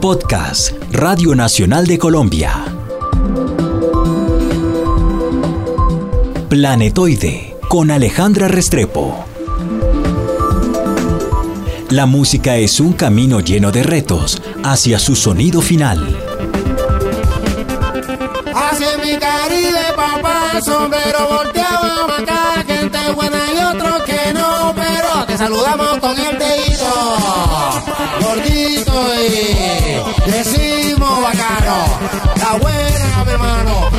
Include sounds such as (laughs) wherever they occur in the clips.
Podcast Radio Nacional de Colombia. Planetoide con Alejandra Restrepo. La música es un camino lleno de retos hacia su sonido final. Hacia mi papá, sombrero volteado, acá, gente buena y pero saludamos con el dedito, gordito y decimos bacano, la buena, mi hermano.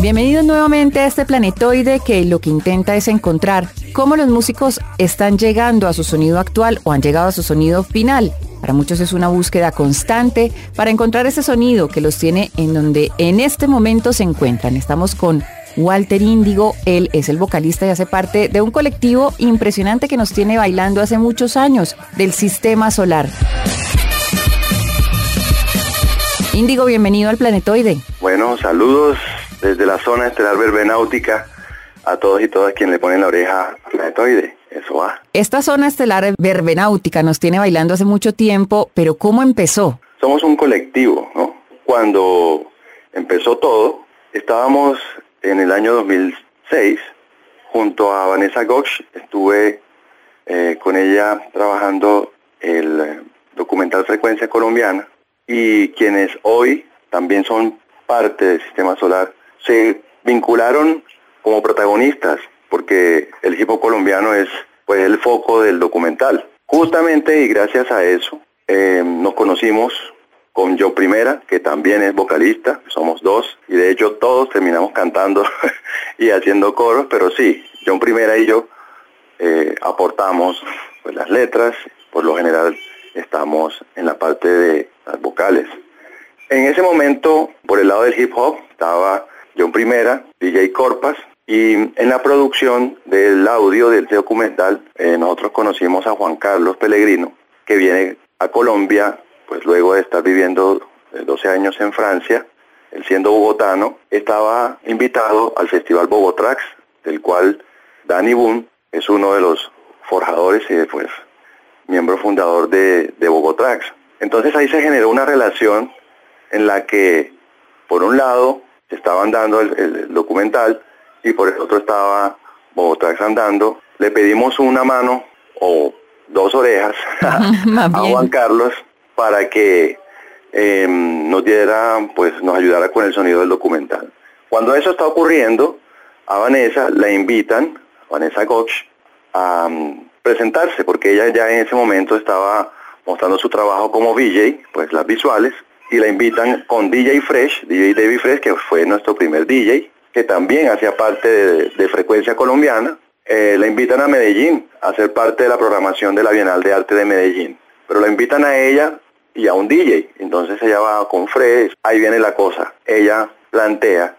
Bienvenidos nuevamente a este planetoide que lo que intenta es encontrar cómo los músicos están llegando a su sonido actual o han llegado a su sonido final. Para muchos es una búsqueda constante para encontrar ese sonido que los tiene en donde en este momento se encuentran. Estamos con Walter Índigo, él es el vocalista y hace parte de un colectivo impresionante que nos tiene bailando hace muchos años, del Sistema Solar. Índigo, bienvenido al Planetoide. Bueno, saludos desde la zona estelar verbenáutica a todos y todas quienes le ponen la oreja a Planetoide. Eso va. Esta zona estelar verbenáutica nos tiene bailando hace mucho tiempo, pero ¿cómo empezó? Somos un colectivo, ¿no? Cuando empezó todo, estábamos en el año 2006 junto a Vanessa Gox. Estuve eh, con ella trabajando el eh, documental Frecuencia Colombiana y quienes hoy también son parte del sistema solar se vincularon como protagonistas porque el hop colombiano es pues el foco del documental. Justamente y gracias a eso eh, nos conocimos con Yo Primera, que también es vocalista, somos dos, y de hecho todos terminamos cantando (laughs) y haciendo coros, pero sí, John Primera y yo eh, aportamos pues, las letras, por lo general estamos en la parte de las vocales. En ese momento, por el lado del hip hop, estaba John Primera, DJ Corpas, y en la producción del audio del documental, eh, nosotros conocimos a Juan Carlos Pellegrino, que viene a Colombia, pues luego de estar viviendo 12 años en Francia, él siendo bogotano, estaba invitado al Festival Bogotrax, del cual Danny Boone es uno de los forjadores y pues miembro fundador de, de Bogotrax. Entonces ahí se generó una relación en la que, por un lado, se estaban dando el, el documental y por el otro estaba Bogotrax andando. Le pedimos una mano o dos orejas (laughs) a Juan Carlos para que eh, nos diera, pues nos ayudara con el sonido del documental. Cuando eso está ocurriendo, a Vanessa la invitan, Vanessa Goch, a um, presentarse, porque ella ya en ese momento estaba mostrando su trabajo como DJ, pues las visuales, y la invitan con DJ Fresh, DJ David Fresh, que fue nuestro primer DJ, que también hacía parte de, de Frecuencia Colombiana, eh, la invitan a Medellín a ser parte de la programación de la Bienal de Arte de Medellín. Pero la invitan a ella y a un DJ. Entonces ella va con Fresh, ahí viene la cosa. Ella plantea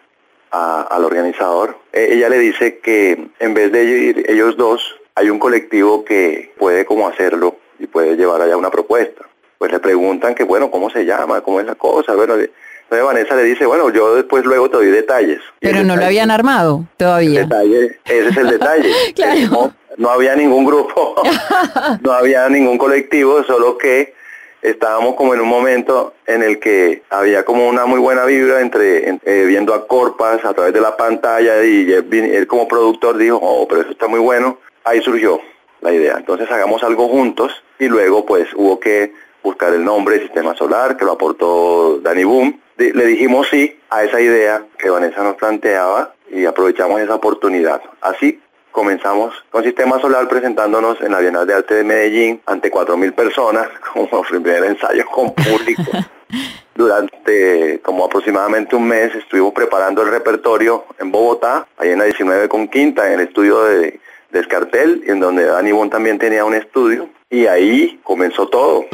a- al organizador, eh, ella le dice que en vez de ir ellos dos, hay un colectivo que puede como hacerlo y puede llevar allá una propuesta. Pues le preguntan que bueno, ¿cómo se llama? ¿Cómo es la cosa? Bueno, entonces Vanessa le dice, bueno, yo después luego te doy detalles. Pero no lo detalle- habían armado todavía. detalle, ese es el detalle. (laughs) Claro. no, no había ningún grupo, (laughs) no había ningún colectivo, solo que estábamos como en un momento en el que había como una muy buena vibra entre en- eh, viendo a Corpas a través de la pantalla y él, él como productor dijo, oh, pero eso está muy bueno. Ahí surgió la idea. Entonces hagamos algo juntos y luego pues hubo que buscar el nombre Sistema Solar, que lo aportó Danny Boom. Le dijimos sí a esa idea que Vanessa nos planteaba y aprovechamos esa oportunidad. Así comenzamos con Sistema Solar presentándonos en la Bienal de Arte de Medellín ante 4.000 personas (laughs) como primer ensayo con público. (laughs) Durante como aproximadamente un mes estuvimos preparando el repertorio en Bogotá, ahí en la 19 con Quinta, en el estudio de, de Escartel, y en donde Dani Bon también tenía un estudio. Y ahí comenzó todo.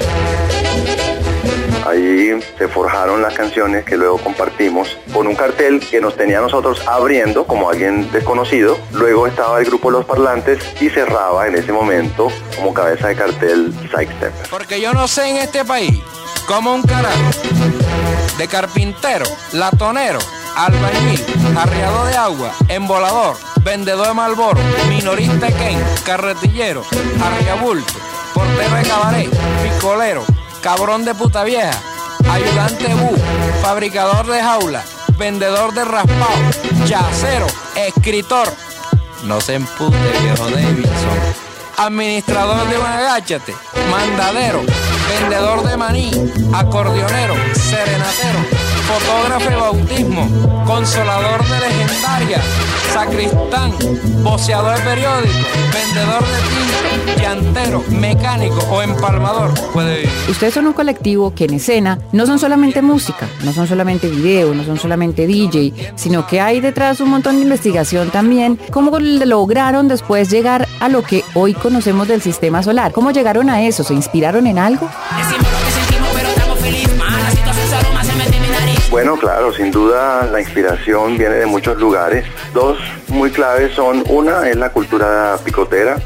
Ahí se forjaron las canciones que luego compartimos con un cartel que nos tenía nosotros abriendo como alguien desconocido. Luego estaba el grupo Los Parlantes y cerraba en ese momento como cabeza de cartel Psych Step. Porque yo no sé en este país cómo un carajo de carpintero, latonero, albañil, arriado de agua, embolador, vendedor de Malboro, minorista Ken, carretillero, arriabulto, portero de cabaret, picolero, cabrón de puta vieja, ayudante bu, fabricador de jaula, vendedor de raspado, yacero, escritor. No se empute, viejo Davidson. Administrador de un agáchate, mandadero, vendedor de maní, acordeonero, serenatero, fotógrafo de bautismo, consolador de legendaria, sacristán, boceador de periódico, vendedor de tinta, llantero, mecánico o empalmador. Puede vivir. Ustedes son un colectivo que en escena no son solamente música, no son solamente video, no son solamente DJ, sino que hay detrás un montón de investigación también. ¿Cómo lograron después llegar a lo que hoy conocemos del sistema solar? ¿Cómo llegaron a eso? ¿Se inspiraron en algo? Decimos lo que Bueno, claro, sin duda la inspiración viene de muchos lugares. Dos muy claves son, una es la cultura picotera,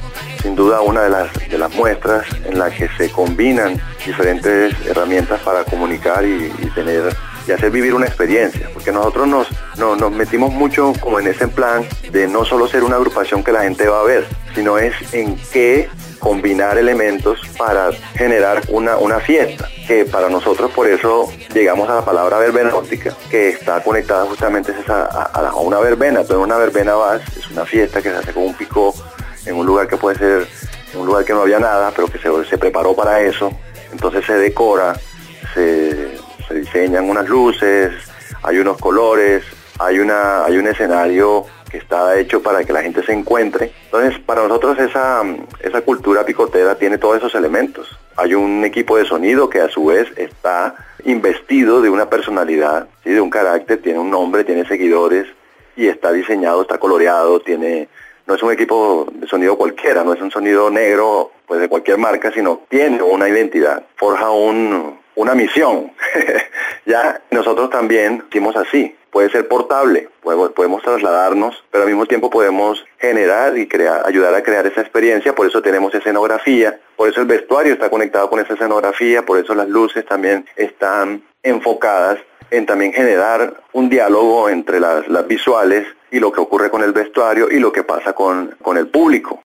sin duda una de las, de las muestras en la que se combinan diferentes herramientas para comunicar y, tener y hacer vivir una experiencia, porque nosotros nos, no- nos metimos mucho como en ese plan de no solo ser una agrupación que la gente va a ver, sino es en qué combinar elementos para generar una, una fiesta, que para nosotros por eso llegamos a la palabra verbena óptica, que está conectada justamente a, a a una verbena, entonces una verbena vas, es una fiesta que se hace con un pico en un lugar que puede ser, en un lugar que no había nada, pero que se, se preparó para eso, entonces se decora, se, se diseñan unas luces, hay unos colores, hay, una, hay un escenario que está hecho para que la gente se encuentre. Entonces, para nosotros esa, esa cultura picotera tiene todos esos elementos. Hay un equipo de sonido que a su vez está investido de una personalidad, ¿sí? de un carácter, tiene un nombre, tiene seguidores y está diseñado, está coloreado, tiene no es un equipo de sonido cualquiera, no es un sonido negro pues de cualquier marca, sino tiene una identidad, forja un, una misión. (laughs) ya nosotros también hicimos así, puede ser portable, podemos, trasladarnos, pero al mismo tiempo podemos generar y crear, ayudar a crear esa experiencia, por eso tenemos escenografía, por eso el vestuario está conectado con esa escenografía, por eso las luces también están enfocadas en también generar un diálogo entre las, las visuales y lo que ocurre con el vestuario y lo que pasa con, con el público.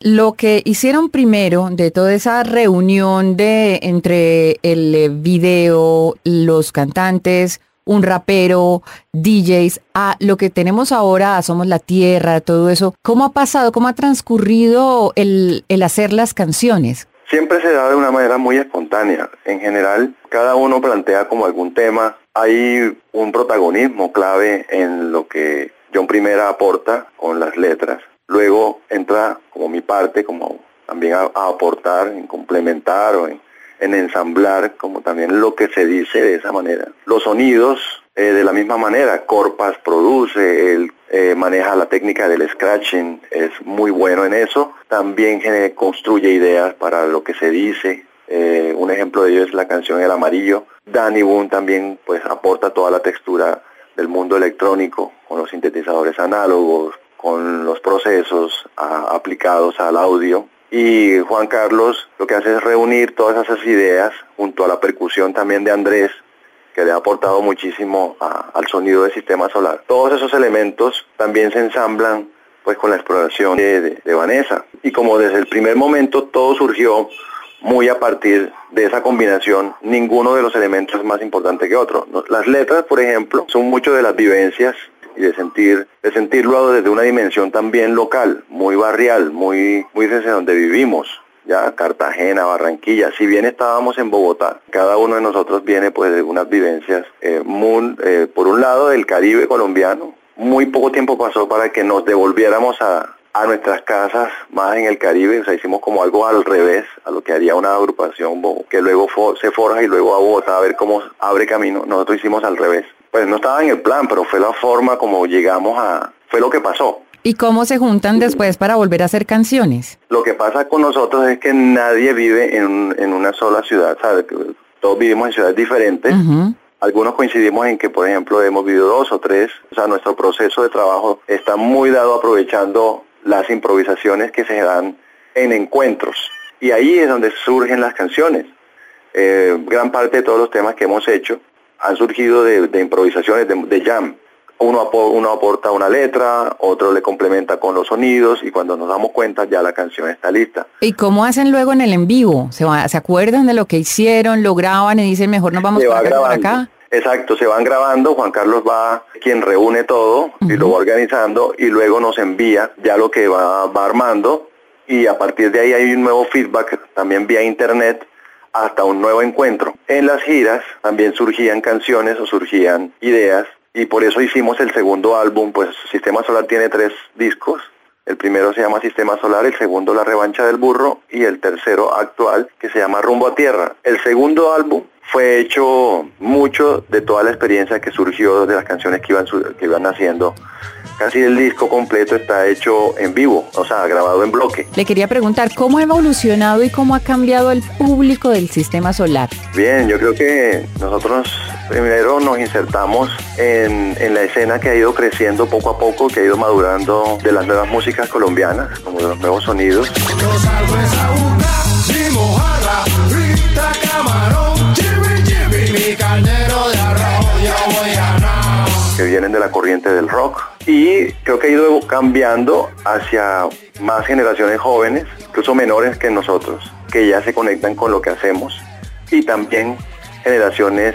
Lo que hicieron primero de toda esa reunión de entre el video, los cantantes, un rapero, DJs, a lo que tenemos ahora, Somos la Tierra, todo eso, ¿cómo ha pasado, cómo ha transcurrido el, el hacer las canciones? Siempre se da de una manera muy espontánea. En general, cada uno plantea como algún tema. Hay un protagonismo clave en lo que John Primera aporta con las letras. Luego entra como mi parte, como también a, a aportar, en complementar o en, en ensamblar, como también lo que se dice de esa manera. Los sonidos, eh, de la misma manera, Corpas produce, él eh, maneja la técnica del scratching, es muy bueno en eso. También construye ideas para lo que se dice. Eh, un ejemplo de ello es la canción El Amarillo. Danny Boone también pues aporta toda la textura del mundo electrónico con los sintetizadores análogos, con los procesos aplicados al audio. Y Juan Carlos lo que hace es reunir todas esas ideas junto a la percusión también de Andrés, que le ha aportado muchísimo a- al sonido del sistema solar. Todos esos elementos también se ensamblan pues con la exploración de, Vanessa. Y como desde el primer momento todo surgió muy a partir de esa combinación, ninguno de los elementos es más importante que otro. Las letras, por ejemplo, son mucho de las vivencias y de sentir, de sentirlo desde una dimensión también local, muy barrial, muy, muy desde donde vivimos ya Cartagena, Barranquilla, si bien estábamos en Bogotá, cada uno de nosotros viene pues de unas vivencias, eh, muy, eh, por un lado del Caribe colombiano, muy poco tiempo pasó para que nos devolviéramos a, a nuestras casas más en el Caribe, o sea, hicimos como algo al revés a lo que haría una agrupación que luego se forja y luego a Bogotá a ver cómo abre camino, nosotros hicimos al revés. Pues no estaba en el plan, pero fue la forma como llegamos a, fue lo que pasó. ¿Y cómo se juntan después para volver a hacer canciones? Lo que pasa con nosotros es que nadie vive en, en una sola ciudad, ¿sabes? Todos vivimos en ciudades diferentes. Algunos coincidimos en que, por ejemplo, hemos vivido dos o tres. O sea, nuestro proceso de trabajo está muy dado aprovechando las improvisaciones que se dan en encuentros. Y ahí es donde surgen las canciones. Eh, gran parte de todos los temas que hemos hecho han surgido de, de improvisaciones, de, de jam. uno, uno aporta una letra, otro le complementa con los sonidos y cuando nos damos cuenta ya la canción está lista. ¿Y cómo hacen luego en el en vivo? ¿Se, ¿se acuerdan de lo que hicieron, lo graban y dicen mejor nos vamos a acá? Exacto, se van grabando, Juan Carlos va quien reúne todo y lo va organizando y luego nos envía ya lo que va, va armando y a partir de ahí hay un nuevo feedback también vía internet hasta un nuevo encuentro. En las giras también surgían canciones o surgían ideas y por eso hicimos el segundo álbum, pues Sistema Solar tiene tres discos. El primero se llama Sistema Solar, el segundo La Revancha del Burro y el tercero actual que se llama Rumbo a Tierra. El segundo álbum fue hecho mucho de toda la experiencia que surgió de las canciones que iban, que iban haciendo casi el disco completo está hecho en vivo, o sea, grabado en bloque. Le quería preguntar, ¿cómo ha evolucionado y cómo ha cambiado el público del sistema solar? Bien, yo creo que nosotros primero nos insertamos en, la escena que ha ido creciendo poco a poco, que ha ido madurando de las nuevas músicas colombianas, como de los nuevos sonidos. De la corriente del rock. Y creo que ha ido cambiando hacia más generaciones jóvenes, incluso menores que nosotros, que ya se conectan con lo que hacemos. Y también generaciones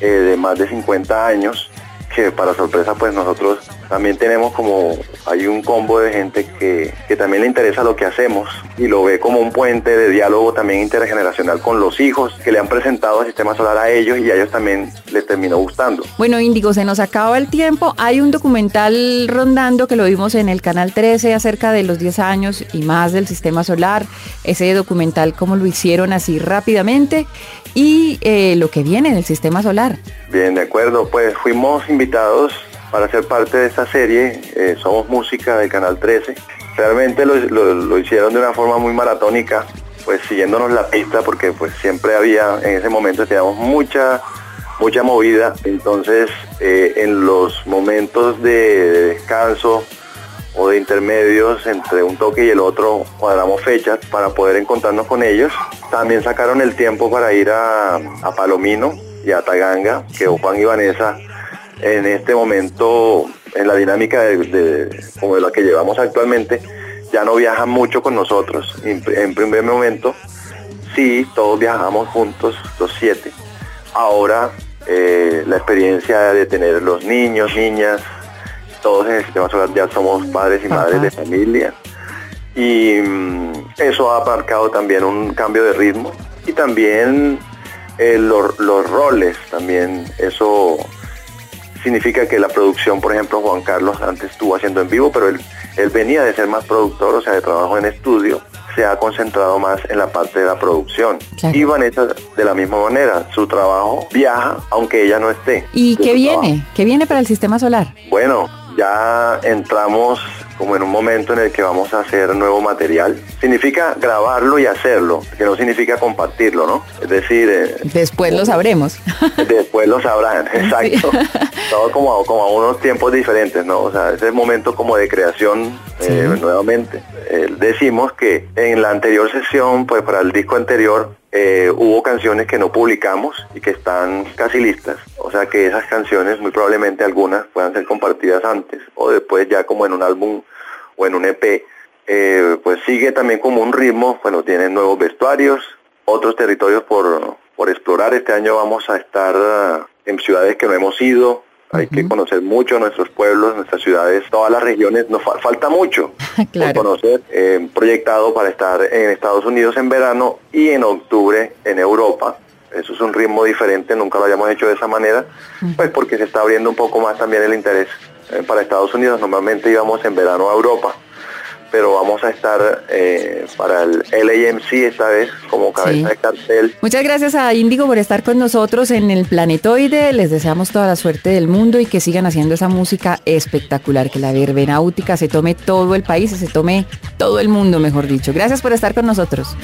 eh, de más de 50 años que para sorpresa pues nosotros también tenemos como, hay un combo de gente que, también le interesa lo que hacemos y lo ve como un puente de diálogo también intergeneracional con los hijos que le han presentado el sistema solar a ellos y a ellos también les terminó gustando. Bueno, Índigo, se nos acaba el tiempo. Hay un documental rondando que lo vimos en el canal 13 acerca de los 10 años y más del sistema solar. Ese documental, cómo lo hicieron así rápidamente y eh, lo que viene del sistema solar. Bien, de acuerdo. Pues fuimos invitados para ser parte de esta serie. Eh, somos música del Canal 13. Realmente lo, hicieron de una forma muy maratónica, pues siguiéndonos la pista, porque pues siempre había, en ese momento teníamos mucha, mucha movida. Entonces, eh, en los momentos de, descanso o de intermedios entre un toque y el otro, cuadramos fechas para poder encontrarnos con ellos. También sacaron el tiempo para ir a, a Palomino y a Taganga, que Juan y Vanessa en este momento, en la dinámica de, como de la que llevamos actualmente, ya no viajan mucho con nosotros. En, primer momento, sí, todos viajamos juntos, los siete. Ahora, eh, la experiencia de tener los niños, niñas, todos en el sistema solar ya somos padres y madres de familia. Y mm, eso ha marcado también un cambio de ritmo y también eh, los, los roles, también eso significa que la producción, por ejemplo, Juan Carlos antes estuvo haciendo en vivo, pero él, él venía de ser más productor, o sea, de trabajo en estudio, se ha concentrado más en la parte de la producción. Y Vanessa, de la misma manera, su trabajo viaja aunque ella no esté. ¿Y qué viene? ¿Qué viene para el sistema solar? Bueno, ya entramos como en un momento en el que vamos a hacer nuevo material. Significa grabarlo y hacerlo, que no significa compartirlo, ¿no? Es decir... Eh, después lo sabremos. (laughs) Después lo sabrán, (laughs) exacto. (laughs) Todo como, como a unos tiempos diferentes, ¿no? O sea, ese momento como de creación eh, nuevamente. Eh, decimos que en la anterior sesión, pues para el disco anterior, hubo canciones que no publicamos y que están casi listas. O sea que esas canciones, muy probablemente algunas, puedan ser compartidas antes o después ya como en un álbum o en un EP, eh, pues sigue también como un ritmo, bueno, tienen nuevos vestuarios, otros territorios por, por explorar. Este año vamos a estar ah, en ciudades que no hemos ido, hay que conocer mucho nuestros pueblos, nuestras ciudades, todas las regiones. Nos falta mucho (laughs) por conocer. Eh, proyectado para estar en Estados Unidos en verano y en octubre en Europa. Eso es un ritmo diferente, nunca lo habíamos hecho de esa manera, pues porque se está abriendo un poco más también el interés eh, para Estados Unidos. Normalmente íbamos en verano a Europa, pero vamos a estar eh, para el LAMC esta vez como cabeza de cartel. Muchas gracias a Índigo por estar con nosotros en el Planetoide. Les deseamos toda la suerte del mundo y que sigan haciendo esa música espectacular, que la verbenáutica se tome todo el país, se tome todo el mundo, mejor dicho. Gracias por estar con nosotros.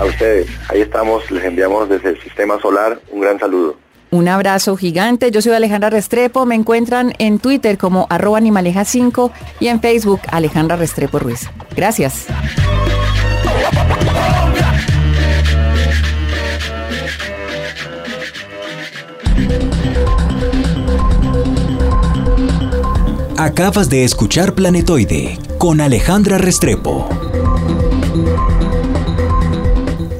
A ustedes, ahí estamos, les enviamos desde el Sistema Solar un gran saludo. Un abrazo gigante. Yo soy Alejandra Restrepo. Me encuentran en Twitter como arroba animaleja5 y en Facebook Alejandra Restrepo Ruiz. Gracias. Acabas de escuchar Planetoide con Alejandra Restrepo.